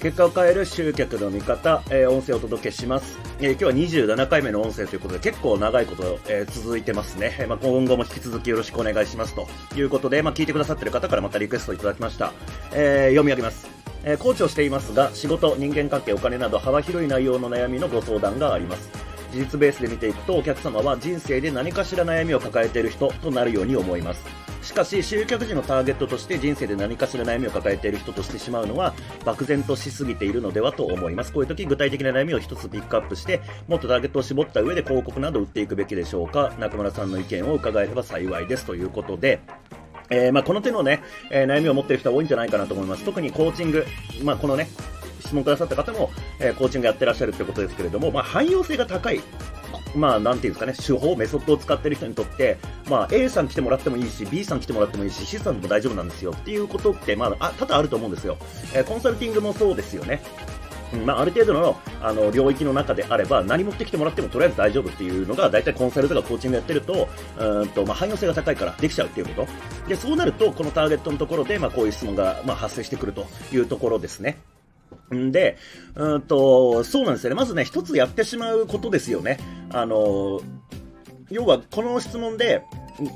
結果を変える集客の見方、えー、音声をお届けします、えー、今日は27回目の音声ということで結構長いこと、えー、続いてますね、えまあ、今後も引き続きよろしくお願いしますと。いうことで、まあ、聞いてくださってる方からまたリクエストいただきました、え、読み上げます。えー、コーチをしていますが仕事、人間関係、お金など幅広い内容の悩みのご相談があります。事実ベースで見ていくとお客様は人生で何かしら悩みを抱えている人となるように思いますしかし集客時のターゲットとして人生で何かしら悩みを抱えている人としてしまうのは漠然としすぎているのではと思いますこういう時具体的な悩みを一つピックアップしてもっとターゲットを絞った上で広告などを売っていくべきでしょうか中村さんの意見を伺えれば幸いですということでえー、まあ、この手のね、えー、悩みを持っている人は多いんじゃないかなと思います。特にコーチング、まあ、このね、質問くださった方も、えー、コーチングやってらっしゃるってことですけれども、まあ、汎用性が高いまあ、なんていうんですかね、手法、メソッドを使ってる人にとって、まあ、A さん来てもらってもいいし、B さん来てもらってもいいし、C さんでも大丈夫なんですよっていうことって、まあ、多々あると思うんですよ。えー、コンサルティングもそうですよね。うんまあ、ある程度のあの領域の中であれば何持ってきてもらってもとりあえず大丈夫っていうのが大体コンサルとかコーチングやってるとうんと、まあ、汎用性が高いからできちゃうっていうことでそうなるとこのターゲットのところで、まあ、こういう質問が、まあ、発生してくるというところですね。んで、うんと、そうなんですよね。まずね、一つやってしまうことですよね。あの、要は、この質問で、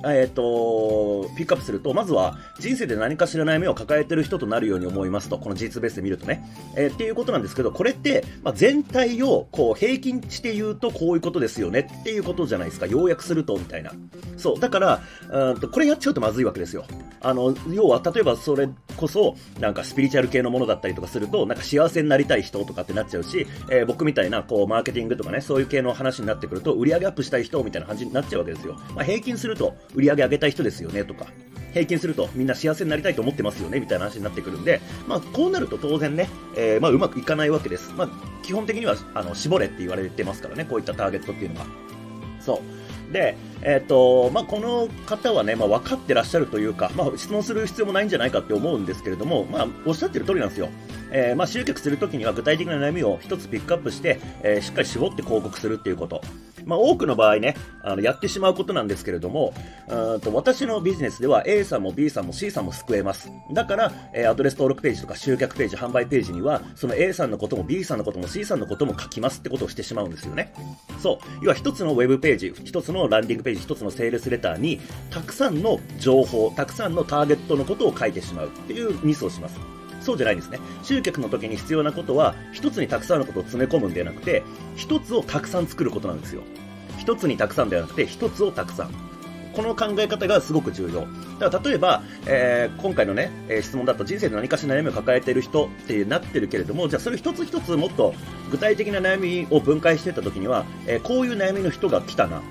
えっ、ー、と、ピックアップすると、まずは人生で何かしら悩みを抱えてる人となるように思いますと、この事実ベースで見るとね。えー、っていうことなんですけど、これって、まあ、全体をこう平均して言うとこういうことですよねっていうことじゃないですか。要約すると、みたいな。そう。だから、うんとこれやっちゃうとまずいわけですよ。あの、要は、例えばそれこそ、なんかスピリチュアル系のものだったりとかすると、なんか幸せになりたい人とかってなっちゃうし、えー、僕みたいな、こう、マーケティングとかね、そういう系の話になってくると、売り上げアップしたい人みたいな感じになっちゃうわけですよ。まあ、平均すると、売り上げ上げたい人ですよねとか、平均するとみんな幸せになりたいと思ってますよねみたいな話になってくるんで、まあ、こうなると当然ね、えー、まあ、うまくいかないわけです。まあ、基本的にはあの絞れって言われてますからね、こういったターゲットっていうのが。そう。で、えっ、ー、と、まあ、この方はね、まあ、分かってらっしゃるというか、まあ、質問する必要もないんじゃないかって思うんですけれども、まあ、おっしゃってる通りなんですよ。えー、まあ、集客するときには具体的な悩みを一つピックアップして、えー、しっかり絞って広告するっていうこと。まあ、多くの場合ね、あのやってしまうことなんですけれども、うんと私のビジネスでは A さんも B さんも C さんも救えます。だから、えー、アドレス登録ページとか集客ページ、販売ページには、その A さんのことも B さんのことも C さんのことも書きますってことをしてしまうんですよね。そう。要は一つのウェブページ、一つのランディングページ、一つのセールスレターに、たくさんの情報、たくさんのターゲットのことを書いてしまうっていうミスをします。そうじゃないんですね。集客の時に必要なことは、一つにたくさんのことを詰め込むんではなくて、一つをたくさん作ることなんですよ。一つにたくさんではなくて、一つをたくさん。この考え方がすごく重要。だから例えば、えー、今回のね、えー、質問だと人生で何かしら悩みを抱えている人ってなってるけれども、じゃあそれ一つ一つもっと具体的な悩みを分解していった時には、えー、こういう悩みの人が来たな。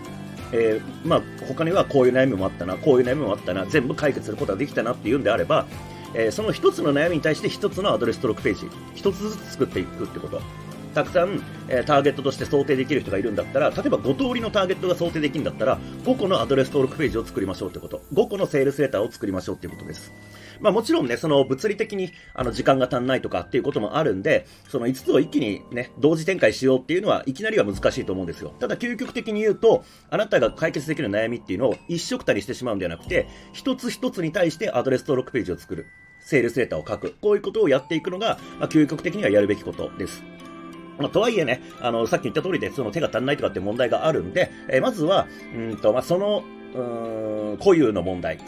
え、まあ、他にはこういう悩みもあったな、こういう悩みもあったな、全部解決することができたなっていうんであれば、えー、その一つの悩みに対して一つのアドレス登録ページ、一つずつ作っていくってこと。たくさん、えー、ターゲットとして想定できる人がいるんだったら、例えば5通りのターゲットが想定できるんだったら、5個のアドレス登録ページを作りましょうってこと。5個のセールスレターを作りましょうっていうことです。まあもちろんね、その物理的にあの時間が足んないとかっていうこともあるんで、その5つを一気にね、同時展開しようっていうのはいきなりは難しいと思うんですよ。ただ究極的に言うと、あなたが解決できる悩みっていうのを一色たりしてしまうんではなくて、一つ一つに対してアドレス登録ページを作る。セールスレターを書く。こういうことをやっていくのが、まあ、究極的にはやるべきことです。まあ、とはいえね、あの、さっき言った通りで、その手が足んないとかって問題があるんで、えー、まずは、うんと、まあ、その、うん、固有の問題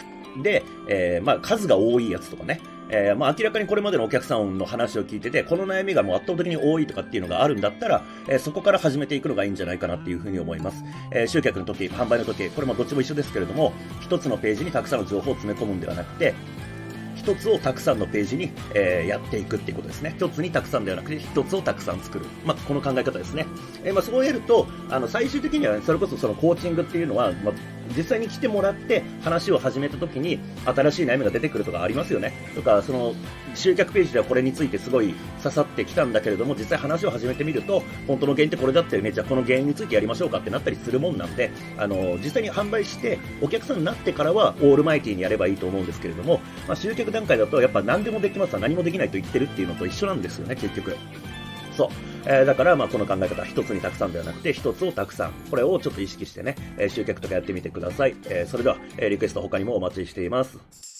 で、えー、まあ、数が多いやつとかね、えー、まあ、明らかにこれまでのお客さんの話を聞いてて、この悩みがもう圧倒的に多いとかっていうのがあるんだったら、えー、そこから始めていくのがいいんじゃないかなっていうふうに思います。えー、集客の時、販売の時、これもどっちも一緒ですけれども、一つのページにたくさんの情報を詰め込むんではなくて、一つをたくさんのページに、えー、やっていくっていうことですね。一つにたくさんではなくて、一つをたくさん作る。まあ、この考え方ですね。えー、まあ、そうやると、あの、最終的には、それこそそのコーチングっていうのは、まあ、実際に来てもらって話を始めた時に新しい悩みが出てくるとかありますよね。とか、その集客ページではこれについてすごい刺さってきたんだけれども、実際話を始めてみると、本当の原因ってこれだったよね。じゃあこの原因についてやりましょうかってなったりするもんなんで、あの、実際に販売してお客さんになってからはオールマイティにやればいいと思うんですけれども、まあ、集客段階だとやっぱ何でもできますわ、何もできないと言ってるっていうのと一緒なんですよね、結局。そう。えー、だから、まあ、この考え方、一つにたくさんではなくて、一つをたくさん。これをちょっと意識してね、えー、集客とかやってみてください。えー、それでは、えリクエスト他にもお待ちしています。